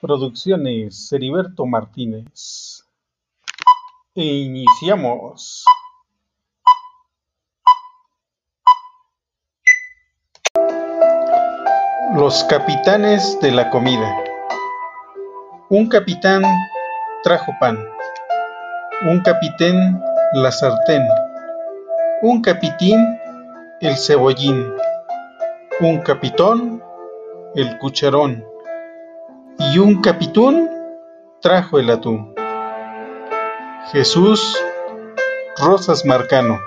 Producciones Heriberto Martínez. E iniciamos. Los capitanes de la comida. Un capitán trajo pan. Un capitán la sartén. Un capitín el cebollín. Un capitón el cucharón y un capitún trajo el atún. Jesús Rosas Marcano